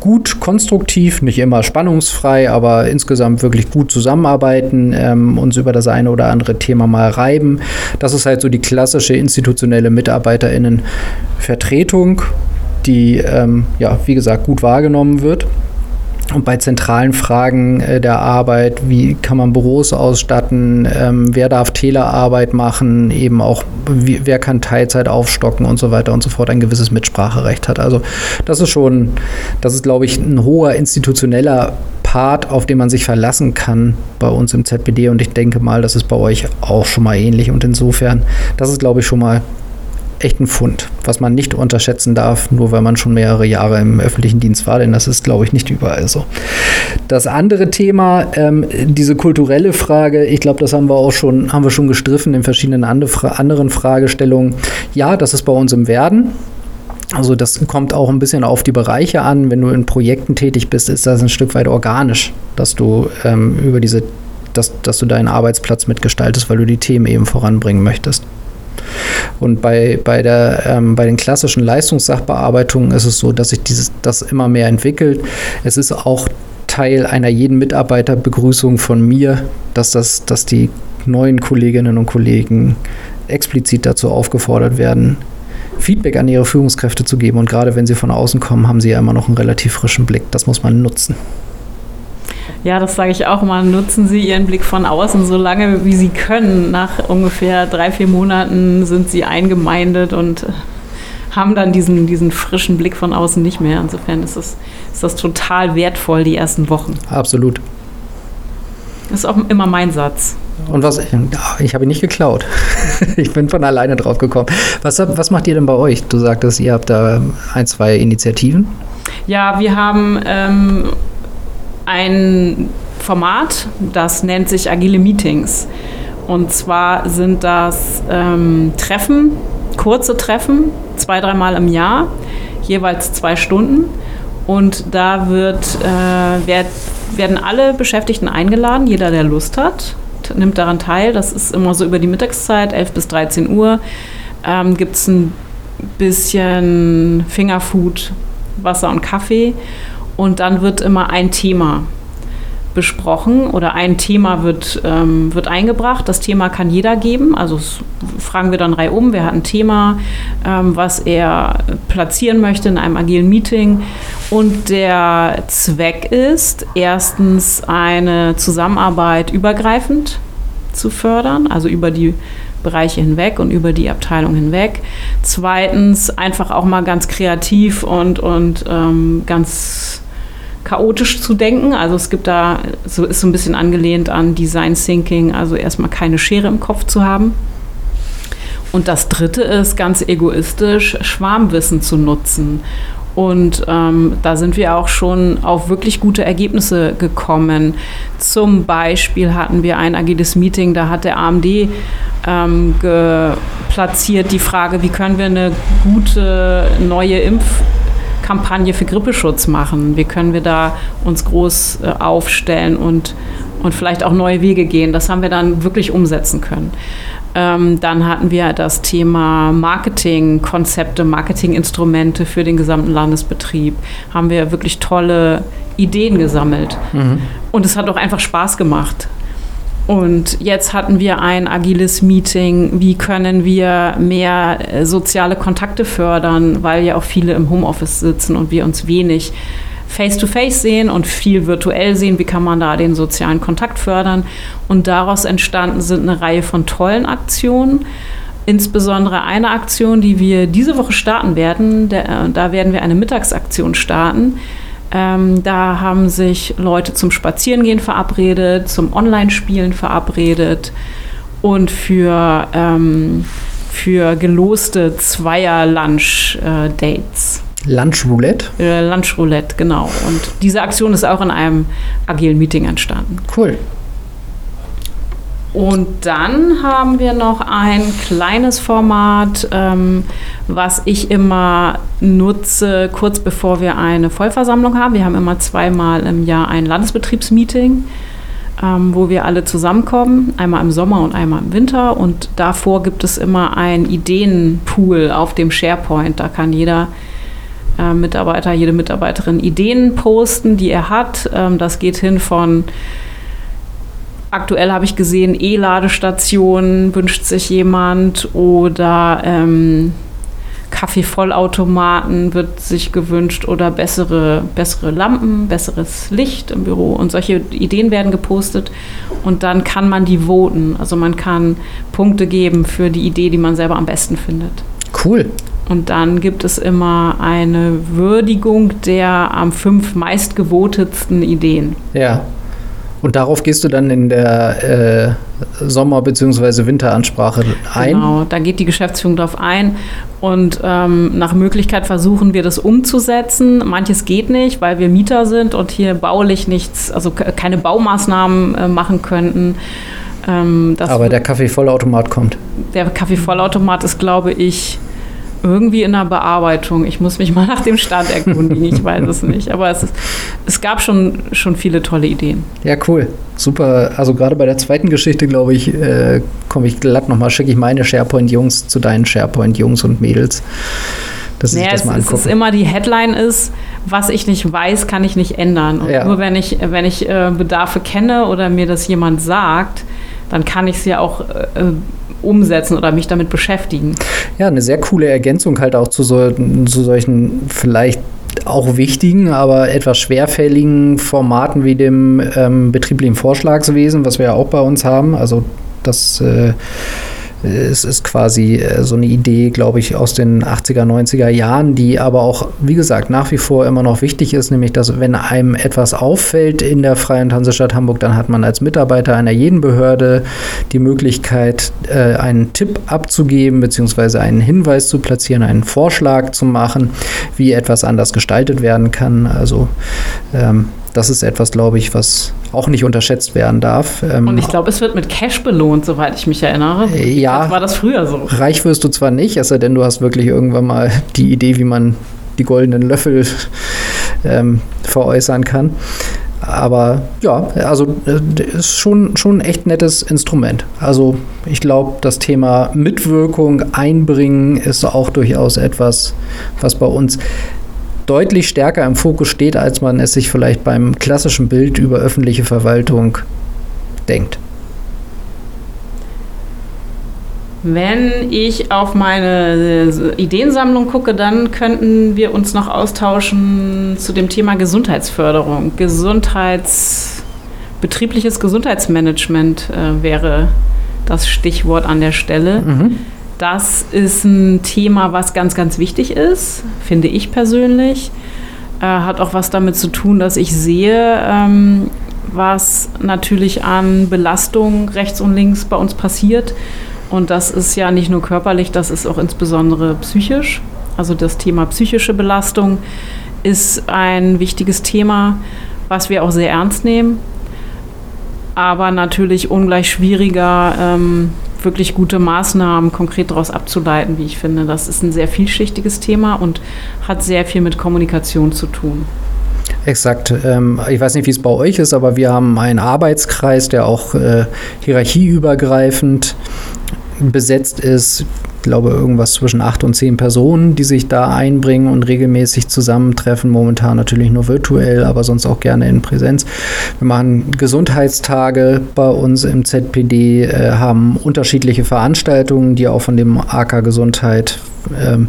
gut konstruktiv, nicht immer spannungsfrei, aber insgesamt wirklich gut zusammenarbeiten, ähm, uns über das eine oder andere Thema mal reiben. Das ist halt so die klassische institutionelle MitarbeiterInnenvertretung, die, ähm, ja, wie gesagt, gut wahrgenommen wird. Und bei zentralen Fragen äh, der Arbeit, wie kann man Büros ausstatten, ähm, wer darf Telearbeit machen, eben auch, wie, wer kann Teilzeit aufstocken und so weiter und so fort, ein gewisses Mitspracherecht hat. Also das ist schon, das ist, glaube ich, ein hoher institutioneller Part, auf den man sich verlassen kann bei uns im ZBD. Und ich denke mal, das ist bei euch auch schon mal ähnlich. Und insofern, das ist, glaube ich, schon mal echt ein Fund, was man nicht unterschätzen darf, nur weil man schon mehrere Jahre im öffentlichen Dienst war, denn das ist, glaube ich, nicht überall so. Das andere Thema, ähm, diese kulturelle Frage, ich glaube, das haben wir auch schon, haben wir schon gestriffen in verschiedenen anderen Fragestellungen. Ja, das ist bei uns im Werden. Also das kommt auch ein bisschen auf die Bereiche an. Wenn du in Projekten tätig bist, ist das ein Stück weit organisch, dass du ähm, über diese, dass, dass du deinen Arbeitsplatz mitgestaltest, weil du die Themen eben voranbringen möchtest. Und bei, bei, der, ähm, bei den klassischen Leistungssachbearbeitungen ist es so, dass sich dieses, das immer mehr entwickelt. Es ist auch Teil einer jeden Mitarbeiterbegrüßung von mir, dass, das, dass die neuen Kolleginnen und Kollegen explizit dazu aufgefordert werden, Feedback an ihre Führungskräfte zu geben. Und gerade wenn sie von außen kommen, haben sie ja immer noch einen relativ frischen Blick. Das muss man nutzen. Ja, das sage ich auch immer. Nutzen Sie Ihren Blick von außen so lange, wie Sie können. Nach ungefähr drei, vier Monaten sind Sie eingemeindet und haben dann diesen, diesen frischen Blick von außen nicht mehr. Insofern ist das, ist das total wertvoll, die ersten Wochen. Absolut. Das ist auch immer mein Satz. Und was, ich habe ihn nicht geklaut. ich bin von alleine drauf gekommen. Was, was macht ihr denn bei euch? Du sagtest, ihr habt da ein, zwei Initiativen. Ja, wir haben ähm, ein Format, das nennt sich Agile Meetings. Und zwar sind das ähm, Treffen, kurze Treffen, zwei, dreimal im Jahr, jeweils zwei Stunden. Und da wird, äh, werd, werden alle Beschäftigten eingeladen, jeder, der Lust hat, nimmt daran teil. Das ist immer so über die Mittagszeit, 11 bis 13 Uhr. Ähm, Gibt es ein bisschen Fingerfood, Wasser und Kaffee. Und dann wird immer ein Thema besprochen oder ein Thema wird, ähm, wird eingebracht. Das Thema kann jeder geben. Also fragen wir dann reihum, wer hat ein Thema, ähm, was er platzieren möchte in einem agilen Meeting. Und der Zweck ist, erstens eine Zusammenarbeit übergreifend zu fördern, also über die Bereiche hinweg und über die Abteilung hinweg. Zweitens einfach auch mal ganz kreativ und, und ähm, ganz chaotisch zu denken. Also es gibt da, so ist so ein bisschen angelehnt an Design Thinking, also erstmal keine Schere im Kopf zu haben. Und das dritte ist ganz egoistisch, Schwarmwissen zu nutzen. Und ähm, da sind wir auch schon auf wirklich gute Ergebnisse gekommen. Zum Beispiel hatten wir ein agiles Meeting, da hat der AMD ähm, platziert die Frage, wie können wir eine gute neue Impfkampagne für Grippeschutz machen? Wie können wir da uns groß äh, aufstellen und, und vielleicht auch neue Wege gehen? Das haben wir dann wirklich umsetzen können. Ähm, dann hatten wir das Thema Marketingkonzepte, Marketinginstrumente für den gesamten Landesbetrieb. Haben wir wirklich tolle Ideen gesammelt. Mhm. Und es hat auch einfach Spaß gemacht. Und jetzt hatten wir ein agiles Meeting. Wie können wir mehr äh, soziale Kontakte fördern, weil ja auch viele im Homeoffice sitzen und wir uns wenig face-to-face -face sehen und viel virtuell sehen, wie kann man da den sozialen Kontakt fördern. Und daraus entstanden sind eine Reihe von tollen Aktionen. Insbesondere eine Aktion, die wir diese Woche starten werden. Äh, da werden wir eine Mittagsaktion starten. Ähm, da haben sich Leute zum Spazierengehen verabredet, zum Online-Spielen verabredet und für, ähm, für geloste Zweier-Lunch-Dates. Äh, Lunch Roulette? Äh, Lunch Roulette, genau. Und diese Aktion ist auch in einem agilen Meeting entstanden. Cool. Und dann haben wir noch ein kleines Format, ähm, was ich immer nutze, kurz bevor wir eine Vollversammlung haben. Wir haben immer zweimal im Jahr ein Landesbetriebsmeeting, ähm, wo wir alle zusammenkommen, einmal im Sommer und einmal im Winter. Und davor gibt es immer ein Ideenpool auf dem SharePoint. Da kann jeder äh, Mitarbeiter, jede Mitarbeiterin Ideen posten, die er hat. Ähm, das geht hin von aktuell habe ich gesehen, E-Ladestationen wünscht sich jemand oder ähm, Kaffeevollautomaten wird sich gewünscht oder bessere, bessere Lampen, besseres Licht im Büro und solche Ideen werden gepostet und dann kann man die voten. Also man kann Punkte geben für die Idee, die man selber am besten findet. Cool. Und dann gibt es immer eine Würdigung der am fünf meistgevotetsten Ideen. Ja. Und darauf gehst du dann in der äh, Sommer- bzw. Winteransprache ein? Genau, da geht die Geschäftsführung darauf ein. Und ähm, nach Möglichkeit versuchen wir das umzusetzen. Manches geht nicht, weil wir Mieter sind und hier baulich nichts, also keine Baumaßnahmen äh, machen könnten. Ähm, Aber der Kaffeevollautomat kommt. Der Kaffeevollautomat ist, glaube ich, irgendwie in der Bearbeitung. Ich muss mich mal nach dem Stand erkundigen, ich weiß es nicht. Aber es, ist, es gab schon, schon viele tolle Ideen. Ja, cool. Super. Also gerade bei der zweiten Geschichte, glaube ich, äh, komme ich glatt nochmal, schicke ich meine SharePoint-Jungs zu deinen SharePoint-Jungs und Mädels. Dass naja, das mal es, es ist immer die Headline ist, was ich nicht weiß, kann ich nicht ändern. Und ja. nur wenn ich, wenn ich äh, Bedarfe kenne oder mir das jemand sagt, dann kann ich es ja auch äh, umsetzen oder mich damit beschäftigen. Ja, eine sehr coole Ergänzung halt auch zu, so, zu solchen vielleicht auch wichtigen, aber etwas schwerfälligen Formaten wie dem ähm, betrieblichen Vorschlagswesen, was wir ja auch bei uns haben. Also das äh, es ist quasi äh, so eine Idee, glaube ich, aus den 80er, 90er Jahren, die aber auch, wie gesagt, nach wie vor immer noch wichtig ist, nämlich, dass wenn einem etwas auffällt in der Freien Hansestadt Hamburg, dann hat man als Mitarbeiter einer jeden Behörde die Möglichkeit, äh, einen Tipp abzugeben, beziehungsweise einen Hinweis zu platzieren, einen Vorschlag zu machen, wie etwas anders gestaltet werden kann. Also ähm, das ist etwas, glaube ich, was auch nicht unterschätzt werden darf. Ähm, und ich glaube, es wird mit Cash belohnt, soweit ich mich erinnere. Äh, ja. Das war das früher so. Reich wirst du zwar nicht, es sei denn, du hast wirklich irgendwann mal die Idee, wie man die goldenen Löffel ähm, veräußern kann. Aber ja, also äh, ist schon, schon ein echt nettes Instrument. Also ich glaube, das Thema Mitwirkung, Einbringen ist auch durchaus etwas, was bei uns deutlich stärker im Fokus steht, als man es sich vielleicht beim klassischen Bild über öffentliche Verwaltung denkt. Wenn ich auf meine äh, Ideensammlung gucke, dann könnten wir uns noch austauschen zu dem Thema Gesundheitsförderung. Gesundheits, betriebliches Gesundheitsmanagement äh, wäre das Stichwort an der Stelle. Mhm. Das ist ein Thema, was ganz, ganz wichtig ist, finde ich persönlich. Äh, hat auch was damit zu tun, dass ich sehe, ähm, was natürlich an Belastung rechts und links bei uns passiert. Und das ist ja nicht nur körperlich, das ist auch insbesondere psychisch. Also das Thema psychische Belastung ist ein wichtiges Thema, was wir auch sehr ernst nehmen. Aber natürlich ungleich schwieriger ähm, wirklich gute Maßnahmen konkret daraus abzuleiten, wie ich finde. Das ist ein sehr vielschichtiges Thema und hat sehr viel mit Kommunikation zu tun. Exakt. Ähm, ich weiß nicht, wie es bei euch ist, aber wir haben einen Arbeitskreis, der auch äh, hierarchieübergreifend besetzt ist glaube, irgendwas zwischen acht und zehn Personen, die sich da einbringen und regelmäßig zusammentreffen. Momentan natürlich nur virtuell, aber sonst auch gerne in Präsenz. Wir machen Gesundheitstage bei uns im ZPD, äh, haben unterschiedliche Veranstaltungen, die auch von dem AK Gesundheit ähm,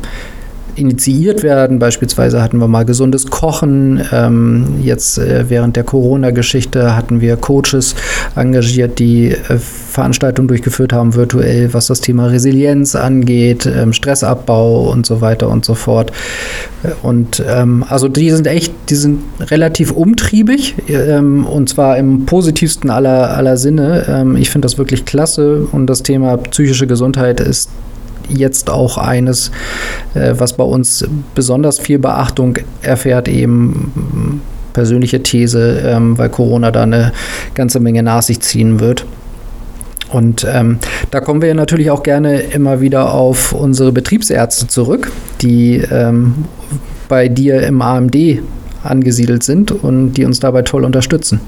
initiiert werden. Beispielsweise hatten wir mal gesundes Kochen. Ähm, jetzt äh, während der Corona-Geschichte hatten wir Coaches engagiert, die äh, Veranstaltungen durchgeführt haben, virtuell, was das Thema Resilienz angeht, ähm, Stressabbau und so weiter und so fort. Und ähm, also die sind echt, die sind relativ umtriebig ähm, und zwar im positivsten aller, aller Sinne. Ähm, ich finde das wirklich klasse und das Thema psychische Gesundheit ist jetzt auch eines, äh, was bei uns besonders viel Beachtung erfährt, eben persönliche These, ähm, weil Corona da eine ganze Menge nach sich ziehen wird. Und ähm, da kommen wir natürlich auch gerne immer wieder auf unsere Betriebsärzte zurück, die ähm, bei dir im AMD angesiedelt sind und die uns dabei toll unterstützen.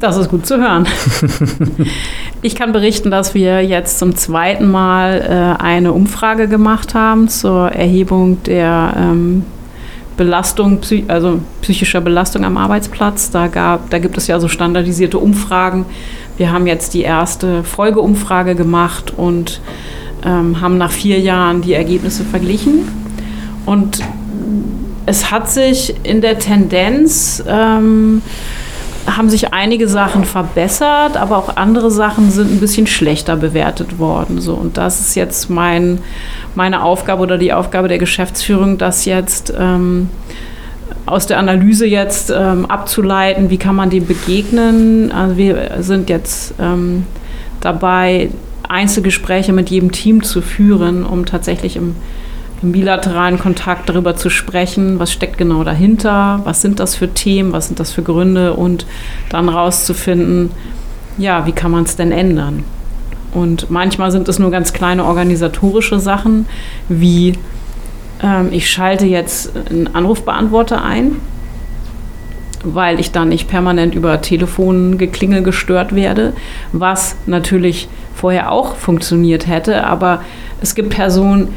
Das ist gut zu hören. ich kann berichten, dass wir jetzt zum zweiten Mal äh, eine Umfrage gemacht haben zur Erhebung der ähm, Belastung, also psychischer Belastung am Arbeitsplatz. Da, gab, da gibt es ja so standardisierte Umfragen. Wir haben jetzt die erste Folgeumfrage gemacht und ähm, haben nach vier Jahren die Ergebnisse verglichen. Und es hat sich in der Tendenz ähm, haben sich einige Sachen verbessert, aber auch andere Sachen sind ein bisschen schlechter bewertet worden. So. Und das ist jetzt mein, meine Aufgabe oder die Aufgabe der Geschäftsführung, das jetzt ähm, aus der Analyse jetzt ähm, abzuleiten, wie kann man dem begegnen. Also wir sind jetzt ähm, dabei, Einzelgespräche mit jedem Team zu führen, um tatsächlich im im bilateralen Kontakt darüber zu sprechen, was steckt genau dahinter, was sind das für Themen, was sind das für Gründe und dann rauszufinden, ja, wie kann man es denn ändern? Und manchmal sind es nur ganz kleine organisatorische Sachen, wie ähm, ich schalte jetzt einen Anrufbeantworter ein, weil ich dann nicht permanent über Telefongeklingel gestört werde, was natürlich vorher auch funktioniert hätte, aber es gibt Personen,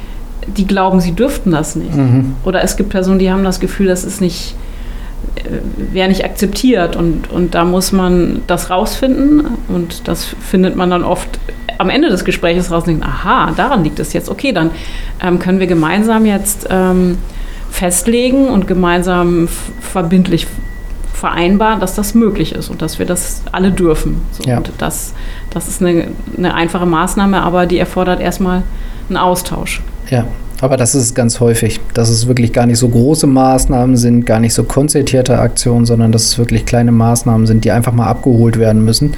die glauben, sie dürften das nicht. Mhm. Oder es gibt Personen, die haben das Gefühl, das ist nicht, äh, wäre nicht akzeptiert. Und, und da muss man das rausfinden. Und das findet man dann oft am Ende des Gesprächs raus und denkt, aha, daran liegt es jetzt. Okay, dann ähm, können wir gemeinsam jetzt ähm, festlegen und gemeinsam verbindlich vereinbaren, dass das möglich ist und dass wir das alle dürfen. So, Ja. Und das, das ist eine, eine einfache Maßnahme, aber die erfordert erstmal einen Austausch. Ja, aber das ist ganz häufig, dass es wirklich gar nicht so große Maßnahmen sind, gar nicht so konzertierte Aktionen, sondern dass es wirklich kleine Maßnahmen sind, die einfach mal abgeholt werden müssen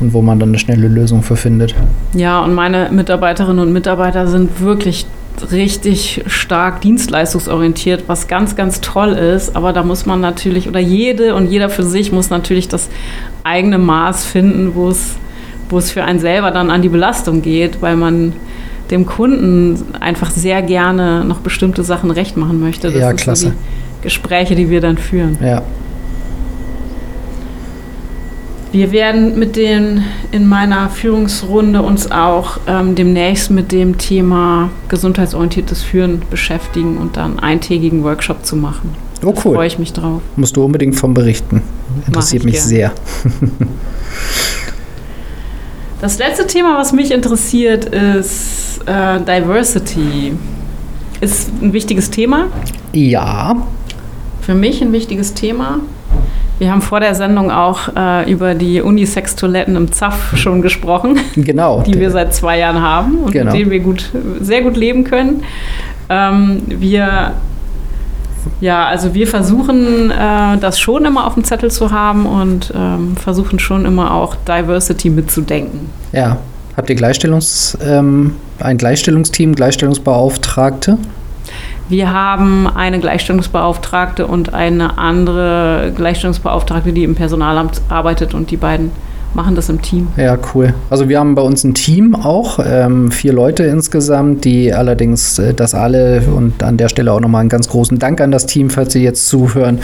und wo man dann eine schnelle Lösung für findet. Ja, und meine Mitarbeiterinnen und Mitarbeiter sind wirklich richtig stark dienstleistungsorientiert, was ganz, ganz toll ist. Aber da muss man natürlich, oder jede und jeder für sich muss natürlich das eigene Maß finden, wo es, wo es für einen selber dann an die Belastung geht, weil man dem Kunden einfach sehr gerne noch bestimmte Sachen recht machen möchte. Das Ja, sind klasse. So die Gespräche, die wir dann führen. Ja, Wir werden mit den in meiner Führungsrunde uns auch ähm, demnächst mit dem Thema gesundheitsorientiertes Führen beschäftigen und dann einen eintägigen Workshop zu machen. oh Da freue cool. ich mich drauf. Musst du unbedingt von berichten. Interessiert ich mich gern. sehr. Das letzte Thema, was mich interessiert, ist äh, Diversity. Ist ein wichtiges Thema. Ja, Für mich ein wichtiges Thema. Wir haben vor der Sendung auch äh, über die Unisex-Toiletten im ZAF schon gesprochen. genau. die wir seit zwei Jahren haben und Genau. mit denen wir gut, sehr gut leben können. Ähm, wir, ja, also wir versuchen äh, das schon immer auf dem Zettel zu haben und ähm, versuchen schon immer auch Diversity mitzudenken. Ja. Habt ihr Gleichstellungs, ähm, ein Gleichstellungsteam, Gleichstellungsbeauftragte? Wir haben eine Gleichstellungsbeauftragte und eine andere Gleichstellungsbeauftragte, die im Personalamt arbeitet und die beiden machen das im Team. Ja, cool. Also wir haben bei uns ein Team auch, ähm, vier Leute insgesamt, die allerdings äh, das alle und an der Stelle auch nochmal einen ganz großen Dank an das Team, falls Sie jetzt zuhören,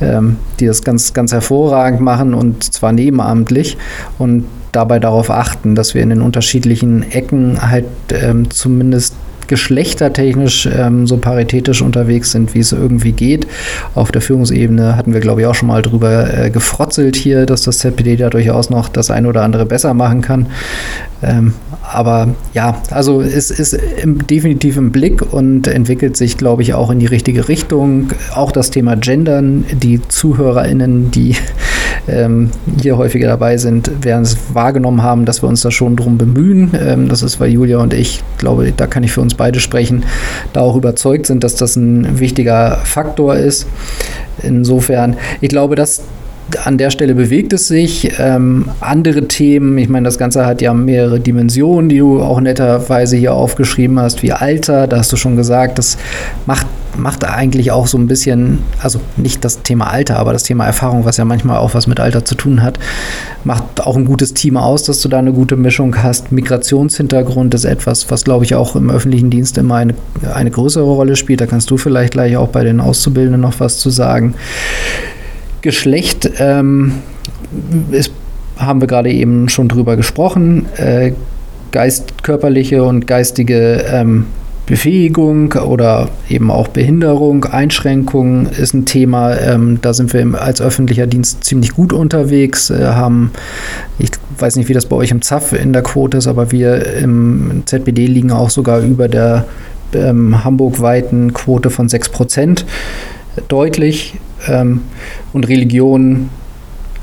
ähm, die das ganz, ganz hervorragend machen und zwar nebenamtlich und dabei darauf achten, dass wir in den unterschiedlichen Ecken halt ähm, zumindest geschlechtertechnisch ähm, so paritätisch unterwegs sind, wie es irgendwie geht. Auf der Führungsebene hatten wir, glaube ich, auch schon mal drüber äh, gefrotzelt hier, dass das ZPD da durchaus noch das eine oder andere besser machen kann. Ähm, aber ja, also es ist im, definitiv im Blick und entwickelt sich, glaube ich, auch in die richtige Richtung. Auch das Thema Gendern, die ZuhörerInnen, die ähm, hier häufiger dabei sind, werden es wahrgenommen haben, dass wir uns da schon drum bemühen. Ähm, das ist, weil Julia und ich, glaube, da kann ich für uns beide sprechen, da auch überzeugt sind, dass das ein wichtiger Faktor ist. Insofern, ich glaube, dass an der Stelle bewegt es sich. Ähm, andere Themen, ich meine, das Ganze hat ja mehrere Dimensionen, die du auch netterweise hier aufgeschrieben hast, wie Alter, da hast du schon gesagt, das macht, macht eigentlich auch so ein bisschen, also nicht das Thema Alter, aber das Thema Erfahrung, was ja manchmal auch was mit Alter zu tun hat, macht auch ein gutes Team aus, dass du da eine gute Mischung hast. Migrationshintergrund ist etwas, was, glaube ich, auch im öffentlichen Dienst immer eine, eine größere Rolle spielt. Da kannst du vielleicht gleich auch bei den Auszubildenden noch was zu sagen. Geschlecht ähm, ist, haben wir gerade eben schon drüber gesprochen. Äh, Geist, körperliche und geistige ähm, Befähigung oder eben auch Behinderung, Einschränkung ist ein Thema. Ähm, da sind wir als öffentlicher Dienst ziemlich gut unterwegs. Äh, haben, ich weiß nicht, wie das bei euch im ZAF in der Quote ist, aber wir im ZBD liegen auch sogar über der ähm, hamburgweiten Quote von 6 Prozent deutlich. Ähm, und Religion,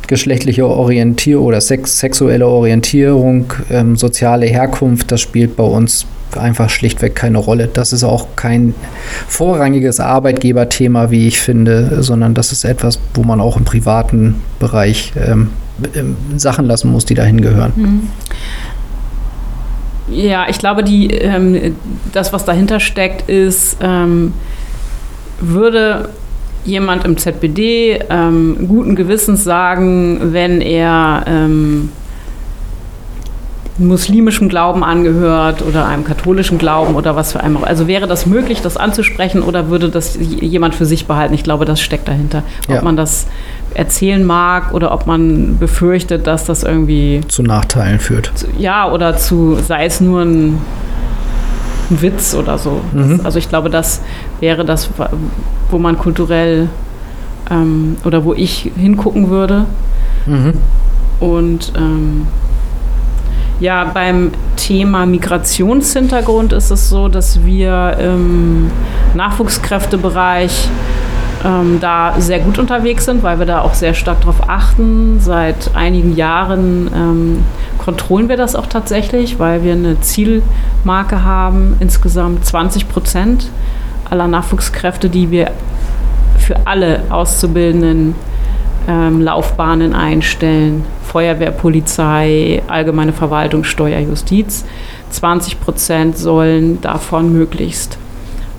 geschlechtliche Orientierung oder sex sexuelle Orientierung, ähm, soziale Herkunft, das spielt bei uns einfach schlichtweg keine Rolle. Das ist auch kein vorrangiges Arbeitgeberthema, wie ich finde, sondern das ist etwas, wo man auch im privaten Bereich ähm, ähm, Sachen lassen muss, die dahin gehören. Ja, ich glaube, die, ähm, das, was dahinter steckt, ist, ähm, würde jemand im ZBD ähm, guten Gewissens sagen, wenn er ähm, muslimischem Glauben angehört oder einem katholischen Glauben oder was für einem auch. Also wäre das möglich, das anzusprechen oder würde das jemand für sich behalten? Ich glaube, das steckt dahinter. Ob Ja. man das erzählen mag oder ob man befürchtet, dass das irgendwie Zu Nachteilen führt. zu- ja, oder zu, sei es nur ein, ein Witz oder so. Mhm. Das, also ich glaube, das wäre das, wo man kulturell ähm, oder wo ich hingucken würde. Mhm. Und ähm, ja, beim Thema Migrationshintergrund ist es so, dass wir im Nachwuchskräftebereich ähm, da sehr gut unterwegs sind, weil wir da auch sehr stark darauf achten. Seit einigen Jahren ähm, kontrollen wir das auch tatsächlich, weil wir eine Zielmarke haben, insgesamt 20 Prozent aller Nachwuchskräfte, die wir für alle Auszubildenden ähm, Laufbahnen einstellen. Feuerwehr, Polizei, allgemeine Verwaltung, Steuer, Justiz. 20 Prozent sollen davon möglichst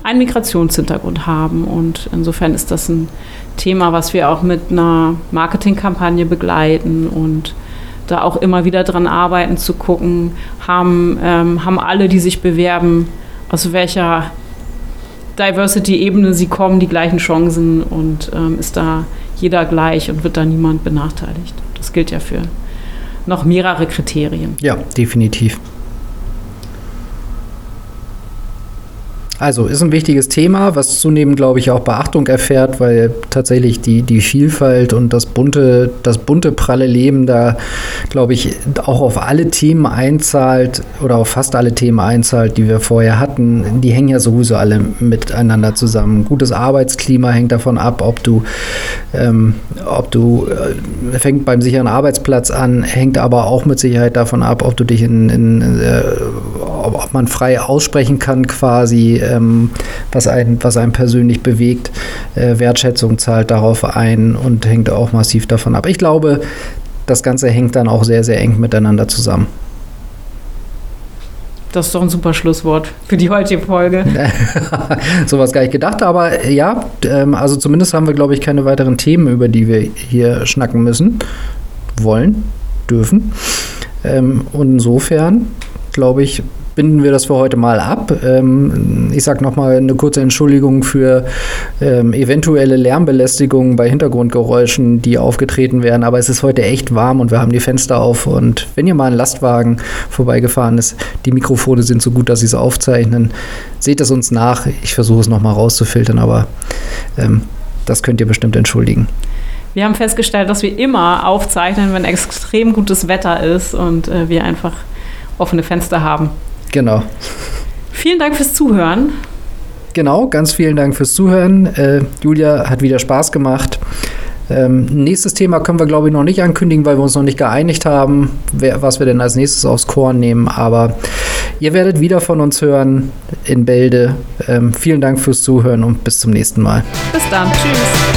einen Migrationshintergrund haben. Und insofern ist das ein Thema, was wir auch mit einer Marketingkampagne begleiten und da auch immer wieder dran arbeiten zu gucken, haben, ähm, haben alle, die sich bewerben, aus welcher Diversity-Ebene sie kommen, die gleichen Chancen und ähm, ist da jeder gleich und wird da niemand benachteiligt. Das gilt ja für noch mehrere Kriterien. Ja, definitiv. Also ist ein wichtiges Thema, was zunehmend, glaube ich, auch Beachtung erfährt, weil tatsächlich die, die Vielfalt und das bunte, das bunte, pralle Leben da, glaube ich, auch auf alle Themen einzahlt oder auf fast alle Themen einzahlt, die wir vorher hatten. Die hängen ja sowieso alle miteinander zusammen. Gutes Arbeitsklima hängt davon ab, ob du, ähm, ob du, äh, fängt beim sicheren Arbeitsplatz an, hängt aber auch mit Sicherheit davon ab, ob du dich in, in äh, ob man frei aussprechen kann quasi ähm, was, einen, was einen persönlich bewegt. Äh, Wertschätzung zahlt darauf ein und hängt auch massiv davon ab. Ich glaube, das Ganze hängt dann auch sehr, sehr eng miteinander zusammen. Das ist doch ein super Schlusswort für die heutige Folge. Sowas gar nicht gedacht, aber ja, ähm, also zumindest haben wir, glaube ich, keine weiteren Themen, über die wir hier schnacken müssen, wollen, dürfen. Ähm, und insofern, glaube ich, binden wir das für heute mal ab. Ähm, ich sage nochmal eine kurze Entschuldigung für ähm, eventuelle Lärmbelästigungen bei Hintergrundgeräuschen, die aufgetreten werden. Aber es ist heute echt warm und wir haben die Fenster auf. Und wenn ihr mal ein Lastwagen vorbeigefahren ist, die Mikrofone sind so gut, dass sie es aufzeichnen. Seht es uns nach. Ich versuche es nochmal rauszufiltern, aber ähm, das könnt ihr bestimmt entschuldigen. Wir haben festgestellt, dass wir immer aufzeichnen, wenn extrem gutes Wetter ist und äh, wir einfach offene Fenster haben. Genau. Vielen Dank fürs Zuhören. Genau, ganz vielen Dank fürs Zuhören. Äh, Julia hat wieder Spaß gemacht. Ähm, nächstes Thema können wir, glaube ich, noch nicht ankündigen, weil wir uns noch nicht geeinigt haben, wer, was wir denn als nächstes aufs Korn nehmen. Aber ihr werdet wieder von uns hören in Bälde. Ähm, vielen Dank fürs Zuhören und bis zum nächsten Mal. Bis dann. Tschüss.